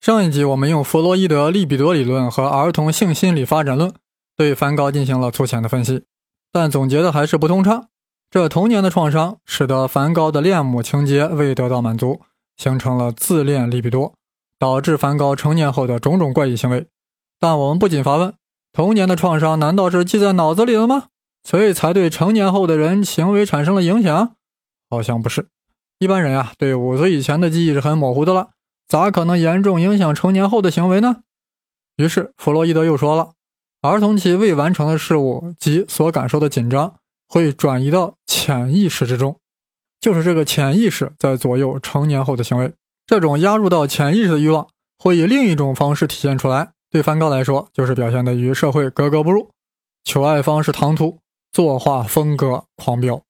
上一集我们用弗洛伊德利比多理论和儿童性心理发展论对梵高进行了粗浅的分析，但总结的还是不通畅。这童年的创伤使得梵高的恋母情节未得到满足，形成了自恋利比多，导致梵高成年后的种种怪异行为。但我们不禁发问：童年的创伤难道是记在脑子里了吗？所以才对成年后的人行为产生了影响？好像不是。一般人呀，对五岁以前的记忆是很模糊的了。咋可能严重影响成年后的行为呢？于是弗洛伊德又说了，儿童期未完成的事物及所感受的紧张会转移到潜意识之中，就是这个潜意识在左右成年后的行为。这种压入到潜意识的欲望会以另一种方式体现出来。对梵高来说，就是表现的与社会格格不入，求爱方式唐突，作画风格狂飙。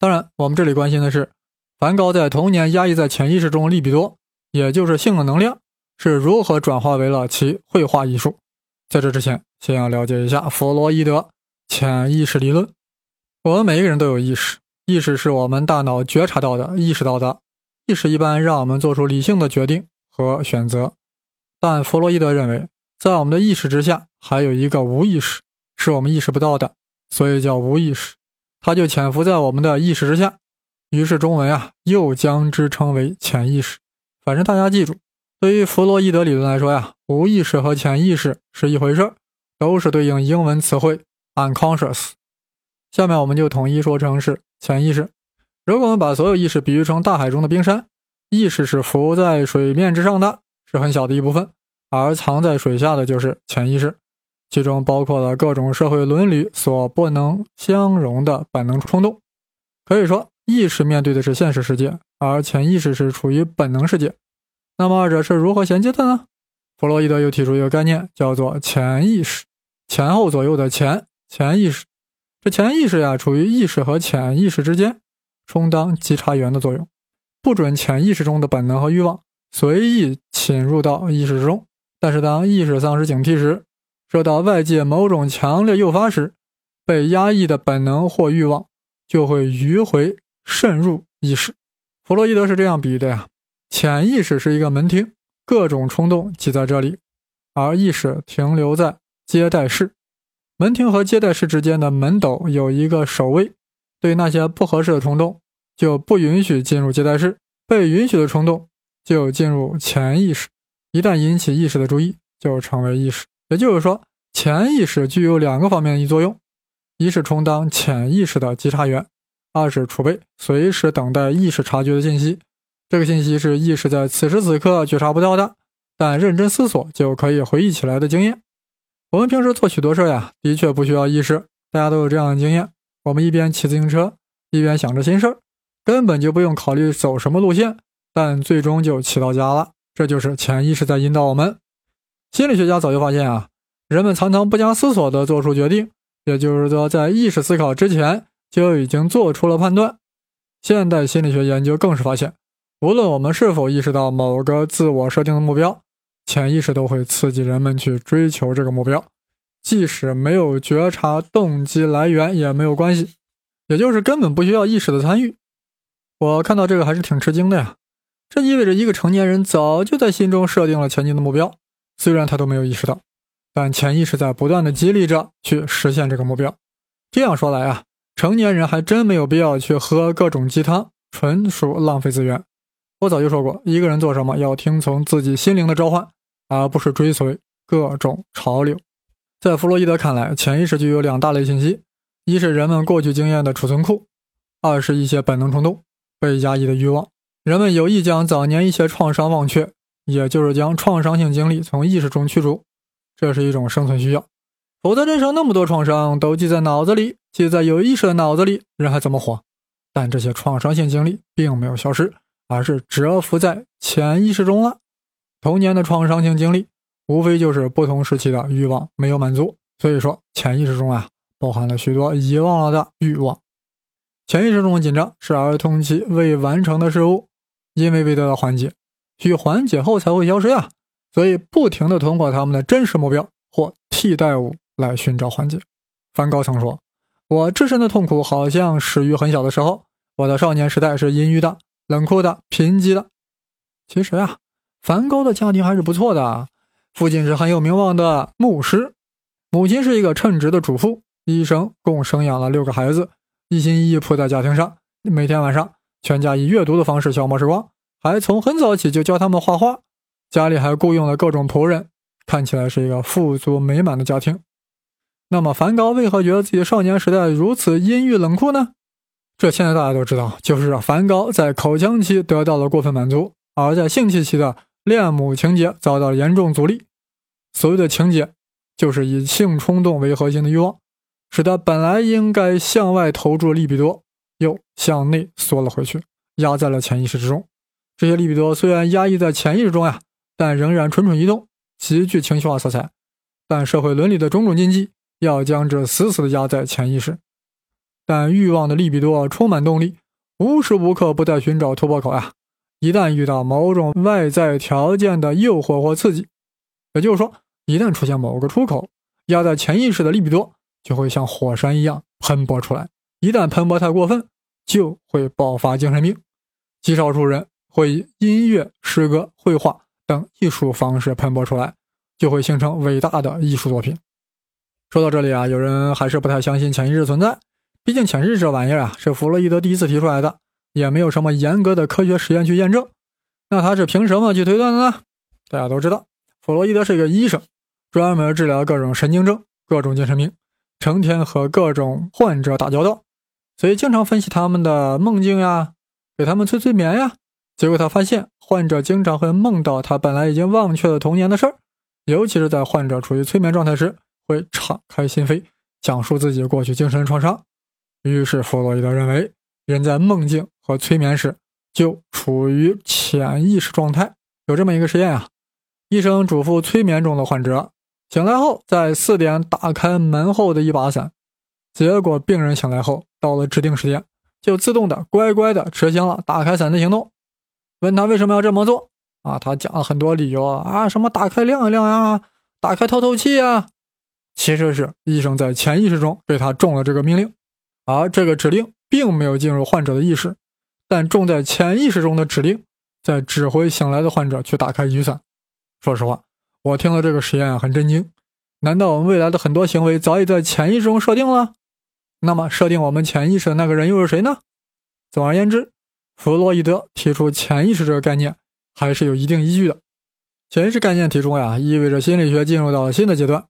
当然，我们这里关心的是，梵高在童年压抑在潜意识中利比多。也就是性的能量是如何转化为了其绘画艺术。在这之前，先要了解一下弗洛伊德潜意识理论。我们每一个人都有意识，意识是我们大脑觉察到的、意识到的。意识一般让我们做出理性的决定和选择，但弗洛伊德认为，在我们的意识之下还有一个无意识，是我们意识不到的，所以叫无意识。它就潜伏在我们的意识之下，于是中文啊又将之称为潜意识。反正大家记住，对于弗洛伊德理论来说呀，无意识和潜意识是一回事儿，都是对应英文词汇 unconscious。下面我们就统一说成是潜意识。如果我们把所有意识比喻成大海中的冰山，意识是浮在水面之上的，是很小的一部分，而藏在水下的就是潜意识，其中包括了各种社会伦理所不能相容的本能冲动。可以说，意识面对的是现实世界。而潜意识是处于本能世界，那么二者是如何衔接的呢？弗洛伊德又提出一个概念，叫做潜意识，前后左右的潜潜意识。这潜意识呀，处于意识和潜意识之间，充当稽查员的作用，不准潜意识中的本能和欲望随意侵入到意识之中。但是当意识丧失警惕时，受到外界某种强烈诱发时，被压抑的本能或欲望就会迂回渗入意识。弗洛伊德是这样比喻的呀：潜意识是一个门厅，各种冲动挤在这里，而意识停留在接待室。门厅和接待室之间的门斗有一个守卫，对那些不合适的冲动就不允许进入接待室，被允许的冲动就进入潜意识。一旦引起意识的注意，就成为意识。也就是说，潜意识具有两个方面的作用：一是充当潜意识的稽查员。二是储备随时等待意识察觉的信息，这个信息是意识在此时此刻觉察不到的，但认真思索就可以回忆起来的经验。我们平时做许多事呀，的确不需要意识，大家都有这样的经验。我们一边骑自行车，一边想着心事儿，根本就不用考虑走什么路线，但最终就骑到家了。这就是潜意识在引导我们。心理学家早就发现啊，人们常常不加思索地做出决定，也就是说，在意识思考之前。就已经做出了判断。现代心理学研究更是发现，无论我们是否意识到某个自我设定的目标，潜意识都会刺激人们去追求这个目标，即使没有觉察动机来源也没有关系，也就是根本不需要意识的参与。我看到这个还是挺吃惊的呀，这意味着一个成年人早就在心中设定了前进的目标，虽然他都没有意识到，但潜意识在不断的激励着去实现这个目标。这样说来啊。成年人还真没有必要去喝各种鸡汤，纯属浪费资源。我早就说过，一个人做什么要听从自己心灵的召唤，而不是追随各种潮流。在弗洛伊德看来，潜意识具有两大类信息：一是人们过去经验的储存库，二是一些本能冲动、被压抑的欲望。人们有意将早年一些创伤忘却，也就是将创伤性经历从意识中驱逐，这是一种生存需要。否则，人生那么多创伤都记在脑子里，记在有意识的脑子里，人还怎么活？但这些创伤性经历并没有消失，而是蛰伏在潜意识中了。童年的创伤性经历，无非就是不同时期的欲望没有满足。所以说，潜意识中啊，包含了许多遗忘了的欲望。潜意识中的紧张是儿童期未完成的事物，因为未得到缓解，需缓解后才会消失呀。所以，不停地通过他们的真实目标或替代物。来寻找缓解。梵高曾说：“我自身的痛苦好像始于很小的时候。我的少年时代是阴郁的、冷酷的、贫瘠的。其实啊，梵高的家庭还是不错的，父亲是很有名望的牧师，母亲是一个称职的主妇，一生共生养了六个孩子，一心一意扑在家庭上，每天晚上全家以阅读的方式消磨时光，还从很早起就教他们画画，家里还雇佣了各种仆人，看起来是一个富足美满的家庭。那么，梵高为何觉得自己少年时代如此阴郁冷酷呢？这现在大家都知道，就是梵高在口腔期得到了过分满足，而在性器期的恋母情节遭到严重阻力。所谓的情节，就是以性冲动为核心的欲望，使他本来应该向外投注的利比多，又向内缩了回去，压在了潜意识之中。这些利比多虽然压抑在潜意识中呀，但仍然蠢蠢欲动，极具情绪化色彩。但社会伦理的种种禁忌，要将之死死的压在潜意识。但欲望的利比多充满动力，无时无刻不在寻找突破口呀！一旦遇到某种外在条件的诱惑或刺激，也就是说，一旦出现某个出口，压在潜意识的利比多就会像火山一样喷薄出来。一旦喷薄太过分，就会爆发精神病。极少数人会以音乐、诗歌、绘画等艺术方式喷薄出来，就会形成伟大的艺术作品。说到这里啊，有人还是不太相信潜意识存在。毕竟潜意识这玩意儿啊，是弗洛伊德第一次提出来的，也没有什么严格的科学实验去验证。那他是凭什么去推断的呢？大家都知道，弗洛伊德是一个医生，专门治疗各种神经症、各种精神病，成天和各种患者打交道，所以经常分析他们的梦境呀，给他们催催眠呀。结果他发现，患者经常会梦到他本来已经忘却了童年的事儿，尤其是在患者处于催眠状态时，会敞开心扉，讲述自己过去精神创伤。于是，弗洛伊德认为，人在梦境和催眠时就处于潜意识状态。有这么一个实验啊，医生嘱咐催眠中的患者醒来后，在四点打开门后的一把伞。结果，病人醒来后，到了指定时间，就自动的乖乖的执行了打开伞的行动。问他为什么要这么做啊？他讲了很多理由啊，什么打开亮一亮呀，打开透透气呀。其实是医生在潜意识中给他中了这个命令。而这个指令并没有进入患者的意识，但重在潜意识中的指令在指挥醒来的患者去打开雨伞。说实话，我听了这个实验很震惊。难道我们未来的很多行为早已在潜意识中设定了？那么，设定我们潜意识的那个人又是谁呢？总而言之，弗洛伊德提出潜意识这个概念还是有一定依据的。潜意识概念提出呀，意味着心理学进入到了新的阶段。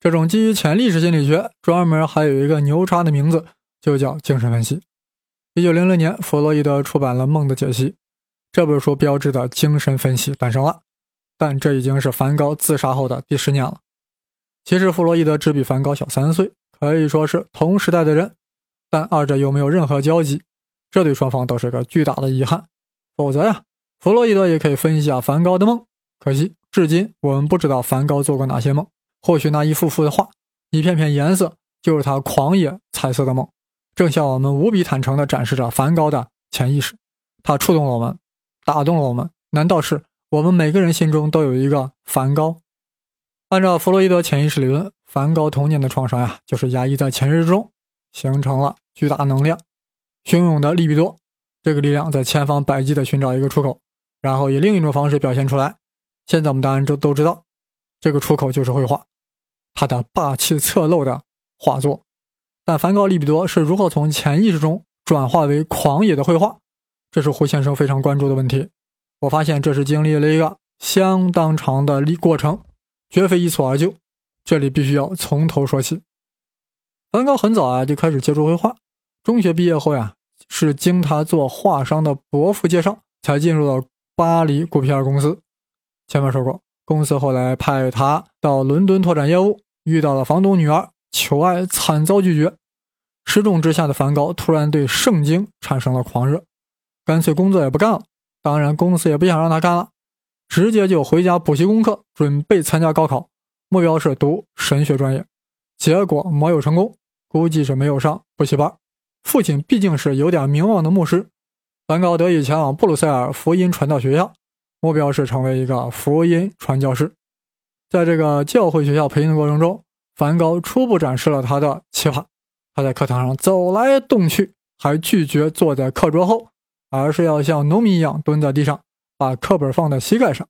这种基于潜意识心理学，专门还有一个牛叉的名字。就叫精神分析。一九零零年，弗洛伊德出版了《梦的解析》这本书，标志的精神分析诞生了。但这已经是梵高自杀后的第十年了。其实，弗洛伊德只比梵高小三岁，可以说是同时代的人，但二者又没有任何交集，这对双方都是个巨大的遗憾。否则呀，弗洛伊德也可以分析下梵高的梦。可惜，至今我们不知道梵高做过哪些梦。或许那一幅幅的画，一片片颜色，就是他狂野彩色的梦。正向我们无比坦诚地展示着梵高的潜意识，他触动了我们，打动了我们。难道是我们每个人心中都有一个梵高？按照弗洛伊德潜意识理论，梵高童年的创伤呀，就是压抑在潜意识中，形成了巨大能量，汹涌的利比多。这个力量在千方百计地寻找一个出口，然后以另一种方式表现出来。现在我们当然都都知道，这个出口就是绘画，他的霸气侧漏的画作。但梵高利比多是如何从潜意识中转化为狂野的绘画？这是胡先生非常关注的问题。我发现这是经历了一个相当长的历过程，绝非一蹴而就。这里必须要从头说起。梵高很早啊就开始接触绘画，中学毕业后呀，是经他做画商的伯父介绍，才进入了巴黎古皮尔公司。前面说过，公司后来派他到伦敦拓展业务，遇到了房东女儿，求爱惨遭拒绝。失重之下的梵高突然对圣经产生了狂热，干脆工作也不干了。当然，公司也不想让他干了，直接就回家补习功课，准备参加高考，目标是读神学专业。结果没有成功，估计是没有上补习班。父亲毕竟是有点名望的牧师，梵高得以前往布鲁塞尔福音传道学校，目标是成为一个福音传教士。在这个教会学校培训的过程中，梵高初步展示了他的奇葩。他在课堂上走来动去，还拒绝坐在课桌后，而是要像农民一样蹲在地上，把课本放在膝盖上。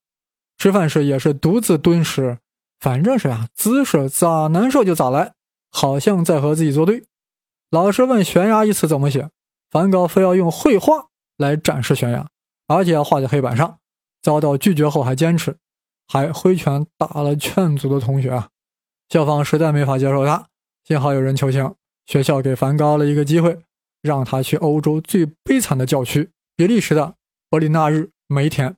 吃饭时也是独自蹲时，反正是啊，姿势咋难受就咋来，好像在和自己作对。老师问悬崖一词怎么写，梵高非要用绘画来展示悬崖，而且要画在黑板上。遭到拒绝后还坚持，还挥拳打了劝阻的同学啊！校方实在没法接受他，幸好有人求情，学校给梵高了一个机会，让他去欧洲最悲惨的教区——比利时的伯里纳日煤田。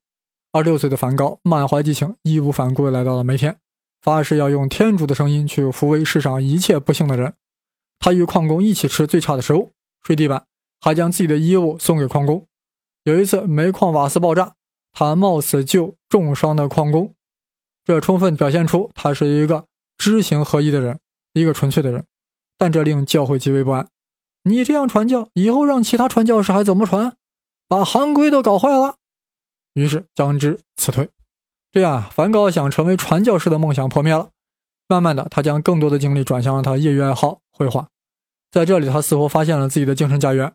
二十六岁的梵高满怀激情，义无反顾地来到了煤田，发誓要用天主的声音去抚慰世上一切不幸的人。他与矿工一起吃最差的食物，睡地板，还将自己的衣物送给矿工。有一次，煤矿瓦斯爆炸，他冒死救重伤的矿工，这充分表现出他是一个知行合一的人，一个纯粹的人。但这令教会极为不安。你这样传教，以后让其他传教士还怎么传？把行规都搞坏了。于是将之辞退，这样梵高想成为传教士的梦想破灭了。慢慢的，他将更多的精力转向了他业余爱好绘画。在这里，他似乎发现了自己的精神家园。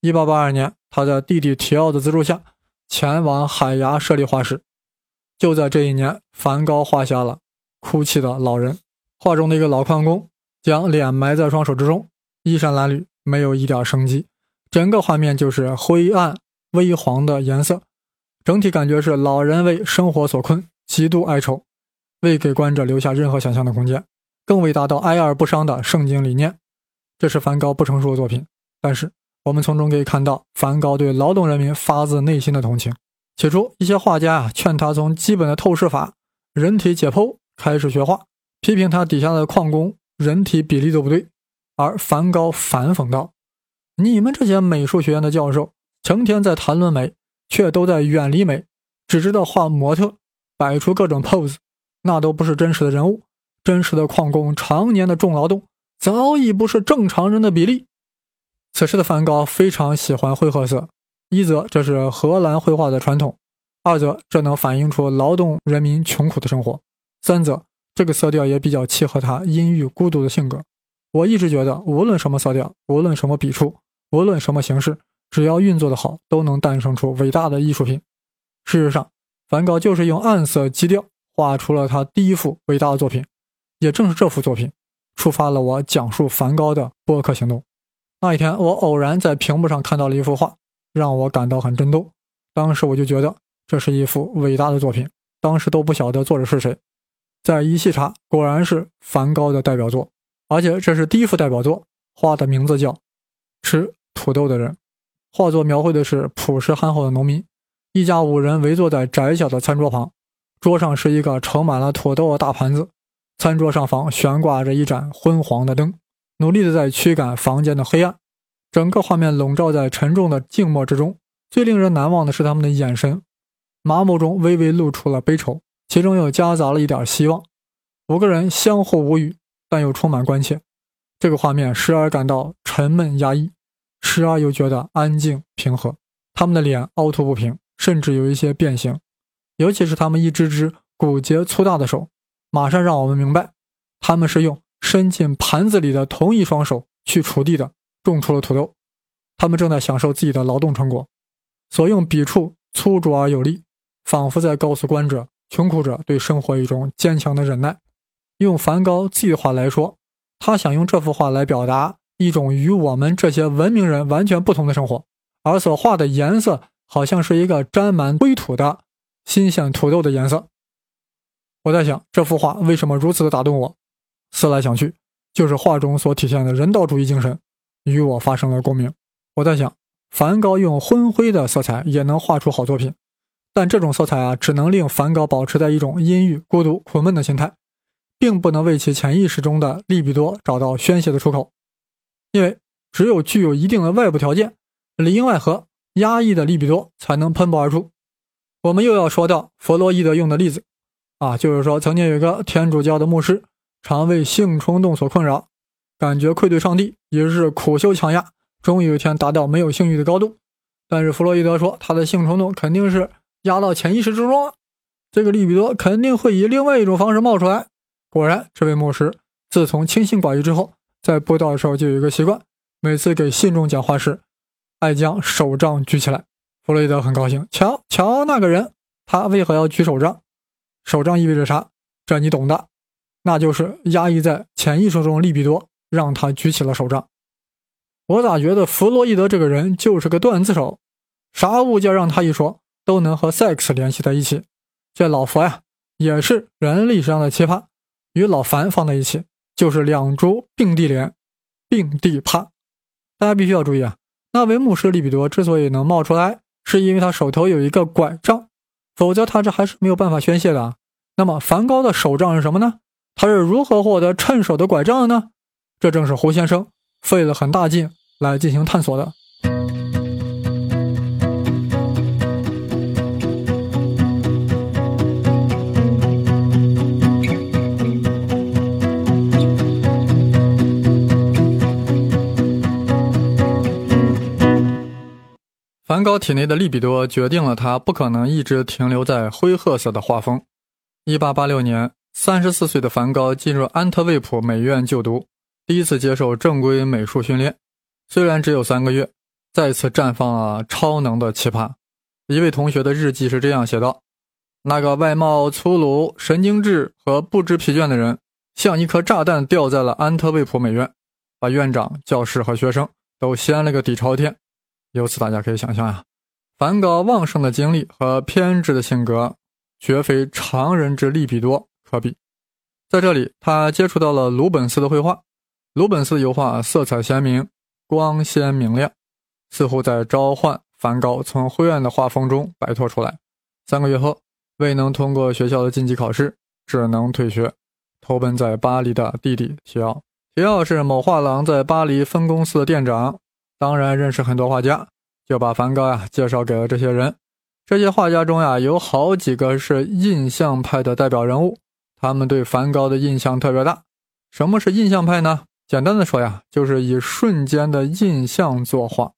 1882年，他的弟弟提奥的资助下，前往海牙设立画室。就在这一年，梵高画下了《哭泣的老人》。画中的一个老矿工将脸埋在双手之中，衣衫褴褛，没有一点生机。整个画面就是灰暗微黄的颜色。整体感觉是老人为生活所困，极度哀愁，未给观者留下任何想象的空间，更未达到哀而不伤的圣经理念。这是梵高不成熟的作品，但是我们从中可以看到梵高对劳动人民发自内心的同情。起初，一些画家啊劝他从基本的透视法、人体解剖开始学画，批评他底下的矿工人体比例都不对，而梵高反讽道：“你们这些美术学院的教授，成天在谈论美。”却都在远离美，只知道画模特，摆出各种 pose，那都不是真实的人物。真实的矿工常年的重劳动，早已不是正常人的比例。此时的梵高非常喜欢灰褐色，一则这是荷兰绘画的传统，二则这能反映出劳动人民穷苦的生活，三则这个色调也比较契合他阴郁孤独的性格。我一直觉得，无论什么色调，无论什么笔触，无论什么形式。只要运作的好，都能诞生出伟大的艺术品。事实上，梵高就是用暗色基调画出了他第一幅伟大的作品。也正是这幅作品，触发了我讲述梵高的播客行动。那一天，我偶然在屏幕上看到了一幅画，让我感到很震动。当时我就觉得这是一幅伟大的作品。当时都不晓得作者是谁，再一细查，果然是梵高的代表作，而且这是第一幅代表作，画的名字叫《吃土豆的人》。画作描绘的是朴实憨厚的农民，一家五人围坐在窄小的餐桌旁，桌上是一个盛满了土豆的大盘子，餐桌上方悬挂着一盏昏黄的灯，努力的在驱赶房间的黑暗。整个画面笼罩在沉重的静默之中。最令人难忘的是他们的眼神，麻木中微微露出了悲愁，其中又夹杂了一点希望。五个人相互无语，但又充满关切。这个画面时而感到沉闷压抑。时而又觉得安静平和，他们的脸凹凸不平，甚至有一些变形，尤其是他们一只只骨节粗大的手，马上让我们明白，他们是用伸进盘子里的同一双手去锄地的，种出了土豆。他们正在享受自己的劳动成果，所用笔触粗拙而有力，仿佛在告诉观者，穷苦者对生活一种坚强的忍耐。用梵高自己的话来说，他想用这幅画来表达。一种与我们这些文明人完全不同的生活，而所画的颜色好像是一个沾满灰土的新鲜土豆的颜色。我在想，这幅画为什么如此的打动我？思来想去，就是画中所体现的人道主义精神与我发生了共鸣。我在想，梵高用昏灰的色彩也能画出好作品，但这种色彩啊，只能令梵高保持在一种阴郁、孤独、苦闷的心态，并不能为其潜意识中的利比多找到宣泄的出口。因为只有具有一定的外部条件，里应外合、压抑的利比多才能喷薄而出。我们又要说到弗洛伊德用的例子，啊，就是说曾经有一个天主教的牧师，常为性冲动所困扰，感觉愧对上帝，也是苦修强压，终于有一天达到没有性欲的高度。但是弗洛伊德说，他的性冲动肯定是压到潜意识之中了，这个利比多肯定会以另外一种方式冒出来。果然，这位牧师自从清心寡欲之后。在布道的时候就有一个习惯，每次给信众讲话时，爱将手杖举起来。弗洛伊德很高兴，瞧瞧那个人，他为何要举手杖？手杖意味着啥？这你懂的，那就是压抑在潜意识中利比多让他举起了手杖。我咋觉得弗洛伊德这个人就是个段子手？啥物件让他一说都能和 sex 联系在一起。这老佛呀，也是人历史上的奇葩，与老樊放在一起就是两株并蒂莲，并蒂啪。大家必须要注意啊，那位牧师利比多之所以能冒出来，是因为他手头有一个拐杖，否则他这还是没有办法宣泄的。那么梵高的手杖是什么呢？他是如何获得趁手的拐杖呢？这正是胡先生费了很大劲来进行探索的。梵高体内的利比多决定了他不可能一直停留在灰褐色的画风。1886年，34岁的梵高进入安特卫普美院就读，第一次接受正规美术训练。虽然只有三个月，再次绽放了超能的奇葩。一位同学的日记是这样写道：“那个外貌粗鲁、神经质和不知疲倦的人，像一颗炸弹掉在了安特卫普美院，把院长、教师和学生都掀了个底朝天。”由此，大家可以想象呀，梵高旺盛的精力和偏执的性格，绝非常人之利比多科比。在这里，他接触到了鲁本斯的绘画。鲁本斯油画色彩鲜明，光鲜明亮，似乎在召唤梵高从灰暗的画风中摆脱出来。三个月后，未能通过学校的晋级考试，只能退学，投奔在巴黎的弟弟提奥。提奥是某画廊在巴黎分公司的店长。当然认识很多画家，就把梵高呀介绍给了这些人。这些画家中呀，有好几个是印象派的代表人物，他们对梵高的印象特别大。什么是印象派呢？简单的说呀，就是以瞬间的印象作画，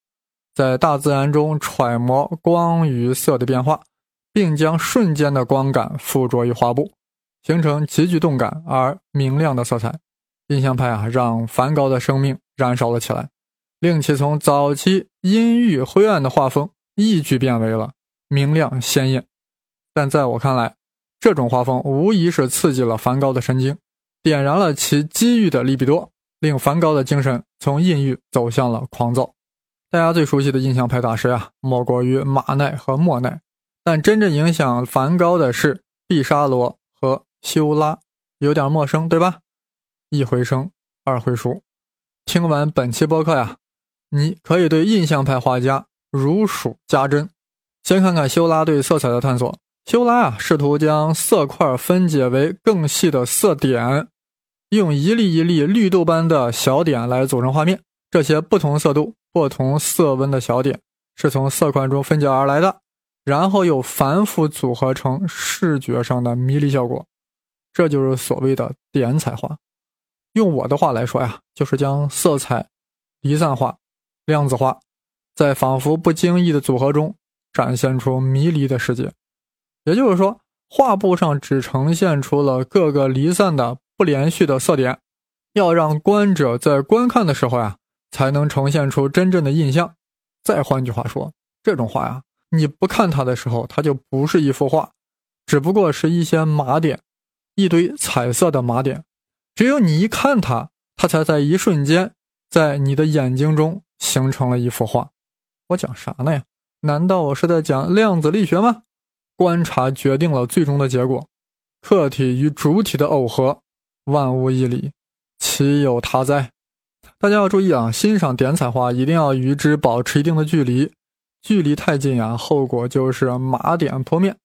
在大自然中揣摩光与色的变化，并将瞬间的光感附着于画布，形成极具动感而明亮的色彩。印象派啊，让梵高的生命燃烧了起来。令其从早期阴郁灰暗的画风一举变为了明亮鲜艳。但在我看来，这种画风无疑是刺激了梵高的神经，点燃了其机遇的利比多，令梵高的精神从阴郁走向了狂躁。大家最熟悉的印象派大师呀，莫过于马奈和莫奈。但真正影响梵高的是毕沙罗和修拉，有点陌生，对吧？一回生，二回熟。听完本期播客呀。你可以对印象派画家如数家珍。先看看修拉对色彩的探索。修拉啊，试图将色块分解为更细的色点，用一粒一粒绿豆般的小点来组成画面。这些不同色度、不同色温的小点是从色块中分解而来的，然后又反复组合成视觉上的迷离效果。这就是所谓的点彩画。用我的话来说呀，就是将色彩离散化。量子化，在仿佛不经意的组合中展现出迷离的世界。也就是说，画布上只呈现出了各个离散的不连续的色点，要让观者在观看的时候呀，才能呈现出真正的印象。再换句话说，这种画呀，你不看它的时候，它就不是一幅画，只不过是一些码点，一堆彩色的码点。只有你一看它，它才在一瞬间在你的眼睛中。形成了一幅画，我讲啥呢呀？难道我是在讲量子力学吗？观察决定了最终的结果，客体与主体的耦合，万物一理，岂有他哉？大家要注意啊，欣赏点彩画一定要与之保持一定的距离，距离太近呀，后果就是马点扑面。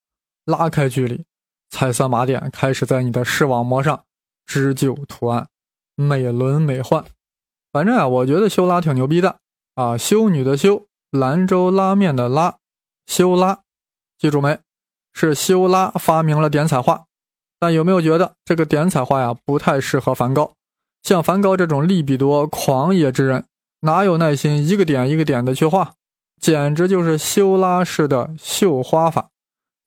拉开距离，彩色马点开始在你的视网膜上织就图案，美轮美奂。反正啊，我觉得修拉挺牛逼的。啊，修女的修，兰州拉面的拉，修拉，记住没？是修拉发明了点彩画。但有没有觉得这个点彩画呀，不太适合梵高？像梵高这种利比多狂野之人，哪有耐心一个点一个点的去画？简直就是修拉式的绣花法。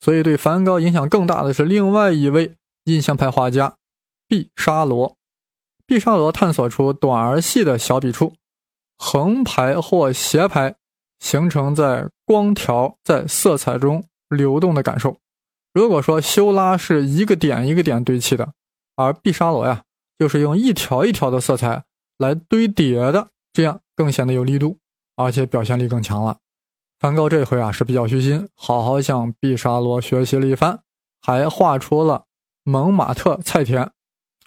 所以对梵高影响更大的是另外一位印象派画家毕沙罗。毕沙罗探索出短而细的小笔触。横排或斜排，形成在光条在色彩中流动的感受。如果说修拉是一个点一个点堆砌的，而毕沙罗呀，就是用一条一条的色彩来堆叠的，这样更显得有力度，而且表现力更强了。梵高这回啊是比较虚心，好好向毕沙罗学习了一番，还画出了蒙马特菜田，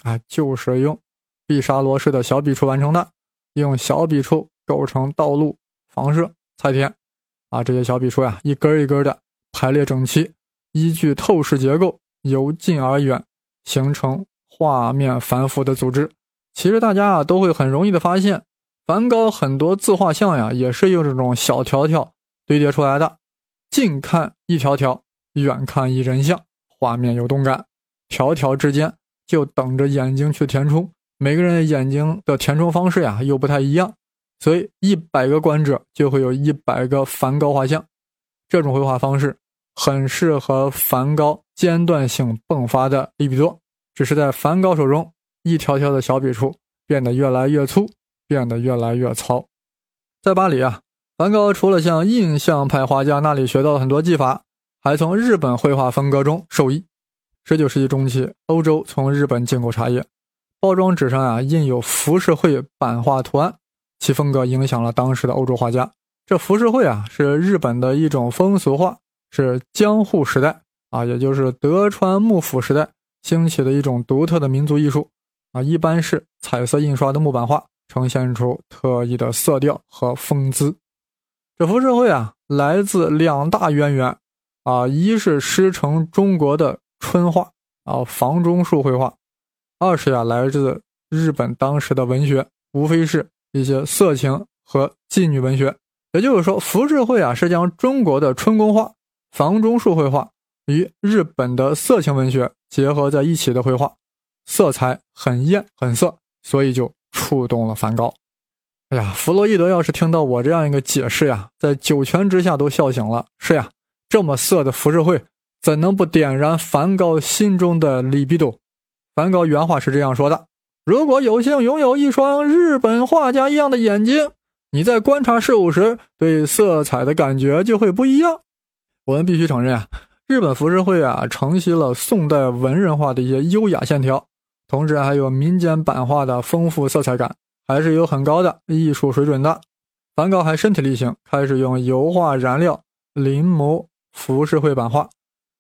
啊，就是用毕沙罗式的小笔触完成的，用小笔触构成道路、房舍、菜田，啊，这些小笔触呀，一根一根的排列整齐。依据透视结构由近而远形成画面繁复的组织。其实大家啊都会很容易的发现，梵高很多自画像呀也是用这种小条条堆叠出来的。近看一条条，远看一人像，画面有动感。条条之间就等着眼睛去填充。每个人的眼睛的填充方式呀又不太一样，所以一百个观者就会有一百个梵高画像。这种绘画方式。很适合梵高间断性迸发的利比多，只是在梵高手中，一条条的小笔触变得越来越粗，变得越来越糙。在巴黎啊，梵高除了向印象派画家那里学到了很多技法，还从日本绘画风格中受益。十九世纪中期，欧洲从日本进口茶叶，包装纸上啊印有浮世绘版画图案，其风格影响了当时的欧洲画家。这浮世绘啊是日本的一种风俗画。是江户时代啊，也就是德川幕府时代兴起的一种独特的民族艺术啊，一般是彩色印刷的木板画，呈现出特异的色调和风姿。这浮世绘啊，来自两大渊源啊，一是师承中国的春画啊，房中术绘画；二是呀，来自日本当时的文学，无非是一些色情和妓女文学。也就是说，浮世绘啊，是将中国的春宫画。房中术绘画与日本的色情文学结合在一起的绘画，色彩很艳很色，所以就触动了梵高。哎呀，弗洛伊德要是听到我这样一个解释呀，在九泉之下都笑醒了。是呀，这么色的浮世绘，怎能不点燃梵高心中的利比多？梵高原话是这样说的：“如果有幸拥有一双日本画家一样的眼睛，你在观察事物时，对色彩的感觉就会不一样。”我们必须承认啊，日本浮世绘啊承袭了宋代文人画的一些优雅线条，同时还有民间版画的丰富色彩感，还是有很高的艺术水准的。梵高还身体力行，开始用油画燃料临摹浮世绘版画，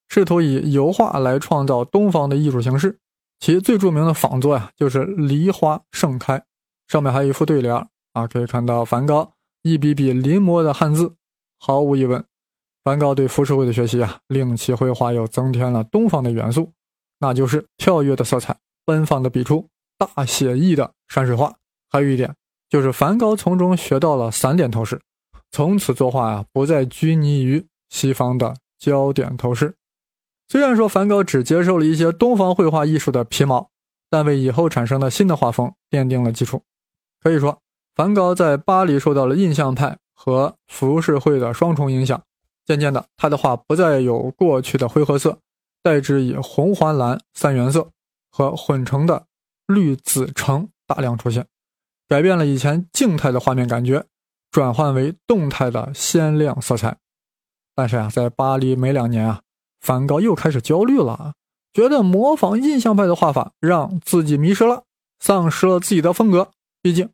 试图以油画来创造东方的艺术形式。其最著名的仿作呀，就是《梨花盛开》，上面还有一副对联啊，可以看到梵高一笔笔临摹的汉字，毫无疑问。梵高对浮世绘的学习啊，令其绘画又增添了东方的元素，那就是跳跃的色彩、奔放的笔触、大写意的山水画。还有一点，就是梵高从中学到了散点透视，从此作画啊，不再拘泥于西方的焦点透视。虽然说梵高只接受了一些东方绘画艺术的皮毛，但为以后产生的新的画风奠定了基础。可以说，梵高在巴黎受到了印象派和浮世绘的双重影响。渐渐的，他的画不再有过去的灰褐色，代之以红、黄、蓝三原色和混成的绿、紫、橙大量出现，改变了以前静态的画面感觉，转换为动态的鲜亮色彩。但是啊，在巴黎没两年啊，梵高又开始焦虑了，觉得模仿印象派的画法让自己迷失了，丧失了自己的风格。毕竟。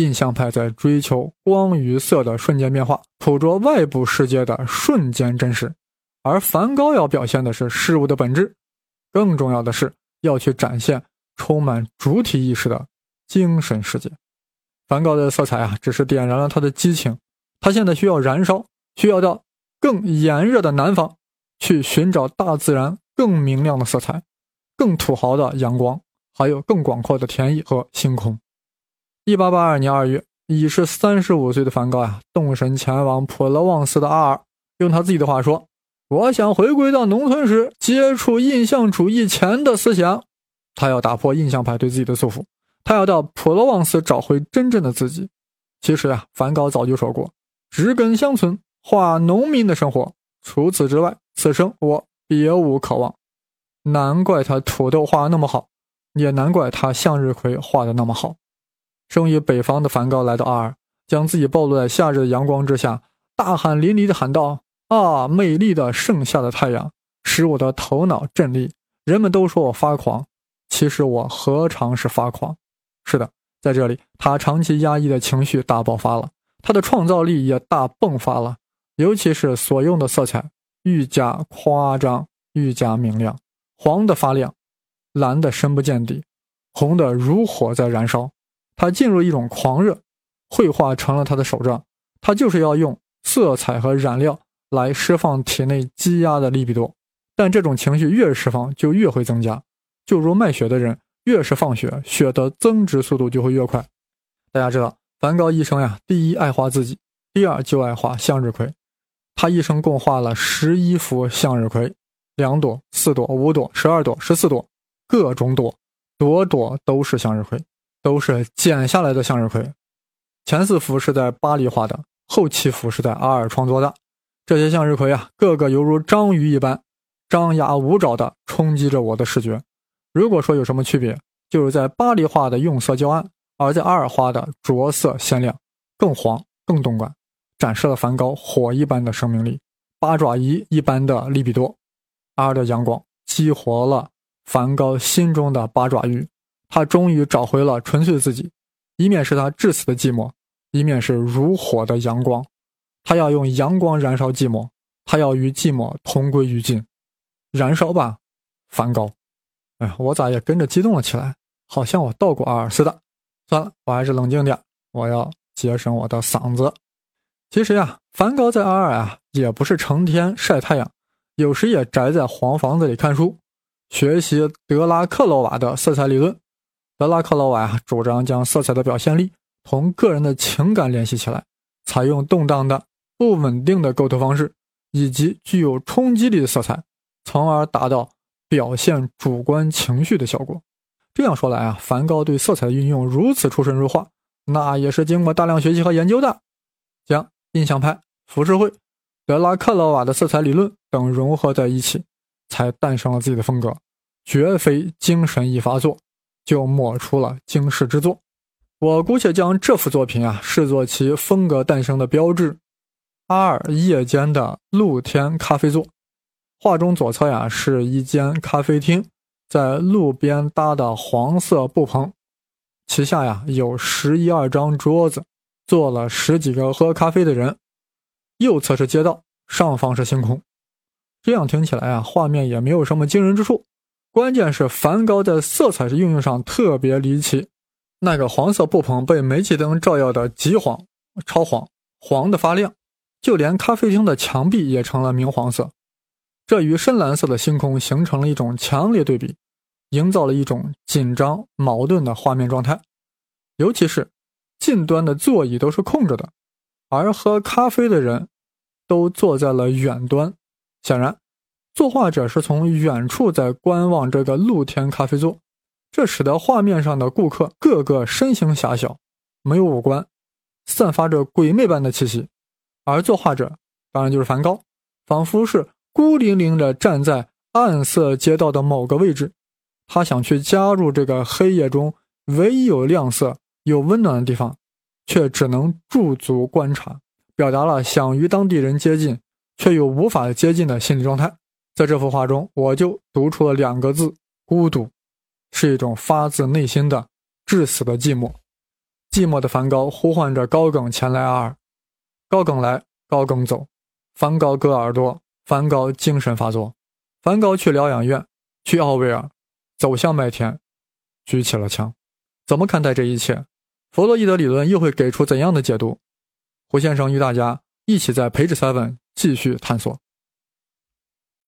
印象派在追求光与色的瞬间变化，捕捉外部世界的瞬间真实，而梵高要表现的是事物的本质。更重要的是，要去展现充满主体意识的精神世界。梵高的色彩啊，只是点燃了他的激情，他现在需要燃烧，需要到更炎热的南方去寻找大自然更明亮的色彩，更土豪的阳光，还有更广阔的田野和星空。一八八二年二月，已是三十五岁的梵高呀，动身前往普罗旺斯的阿尔。用他自己的话说：“我想回归到农村时接触印象主义前的思想。他要打破印象派对自己的束缚，他要到普罗旺斯找回真正的自己。其实呀，梵高早就说过：植根乡村，画农民的生活。除此之外，此生我别无渴望。难怪他土豆画那么好，也难怪他向日葵画的那么好。”生于北方的梵高来到阿尔，将自己暴露在夏日的阳光之下，大汗淋漓地喊道：“啊，美丽的盛夏的太阳，使我的头脑震栗。人们都说我发狂，其实我何尝是发狂？是的，在这里，他长期压抑的情绪大爆发了，他的创造力也大迸发了，尤其是所用的色彩愈加夸张，愈加明亮，黄的发亮，蓝的深不见底，红的如火在燃烧。他进入一种狂热，绘画成了他的手杖，他就是要用色彩和染料来释放体内积压的利比多。但这种情绪越释放，就越会增加，就如卖血的人，越是放血，血的增值速度就会越快。大家知道，梵高一生呀，第一爱画自己，第二就爱画向日葵。他一生共画了十一幅向日葵，两朵、四朵、五朵、十二朵、十四朵，各种朵，朵朵都是向日葵。都是剪下来的向日葵，前四幅是在巴黎画的，后七幅是在阿尔创作的。这些向日葵啊，个个犹如章鱼一般，张牙舞爪的冲击着我的视觉。如果说有什么区别，就是在巴黎画的用色较暗，而在阿尔画的着色鲜亮，更黄更动感，展示了梵高火一般的生命力，八爪鱼一般的利比多。阿尔的阳光激活了梵高心中的八爪鱼。他终于找回了纯粹自己，一面是他至死的寂寞，一面是如火的阳光。他要用阳光燃烧寂寞，他要与寂寞同归于尽。燃烧吧，梵高！哎，我咋也跟着激动了起来，好像我到过阿尔似的。算了，我还是冷静点，我要节省我的嗓子。其实呀，梵高在阿尔啊，也不是成天晒太阳，有时也宅在黄房子里看书，学习德拉克罗瓦的色彩理论。德拉克劳瓦主张将色彩的表现力同个人的情感联系起来，采用动荡的、不稳定的构图方式，以及具有冲击力的色彩，从而达到表现主观情绪的效果。这样说来啊，梵高对色彩的运用如此出神入化，那也是经过大量学习和研究的，将印象派、浮世绘、德拉克劳瓦的色彩理论等融合在一起，才诞生了自己的风格，绝非精神一发作。就抹出了惊世之作，我姑且将这幅作品啊视作其风格诞生的标志。阿尔夜间的露天咖啡座，画中左侧呀是一间咖啡厅，在路边搭的黄色布棚，其下呀有十一二张桌子，坐了十几个喝咖啡的人。右侧是街道，上方是星空。这样听起来啊，画面也没有什么惊人之处。关键是梵高在色彩的运用上特别离奇，那个黄色布棚被煤气灯照耀的极黄、超黄，黄的发亮，就连咖啡厅的墙壁也成了明黄色。这与深蓝色的星空形成了一种强烈对比，营造了一种紧张矛盾的画面状态。尤其是近端的座椅都是空着的，而喝咖啡的人都坐在了远端，显然。作画者是从远处在观望这个露天咖啡座，这使得画面上的顾客个个身形狭小，没有五官，散发着鬼魅般的气息。而作画者当然就是梵高，仿佛是孤零零地站在暗色街道的某个位置，他想去加入这个黑夜中唯一有亮色、有温暖的地方，却只能驻足观察，表达了想与当地人接近却又无法接近的心理状态。在这幅画中，我就读出了两个字：孤独，是一种发自内心的至死的寂寞。寂寞的梵高呼唤着高更前来阿尔，高更来，高更走，梵高割耳朵，梵高精神发作，梵高去疗养院，去奥维尔，走向麦田，举起了枪。怎么看待这一切？弗洛伊德理论又会给出怎样的解读？胡先生与大家一起在 Page Seven 继续探索。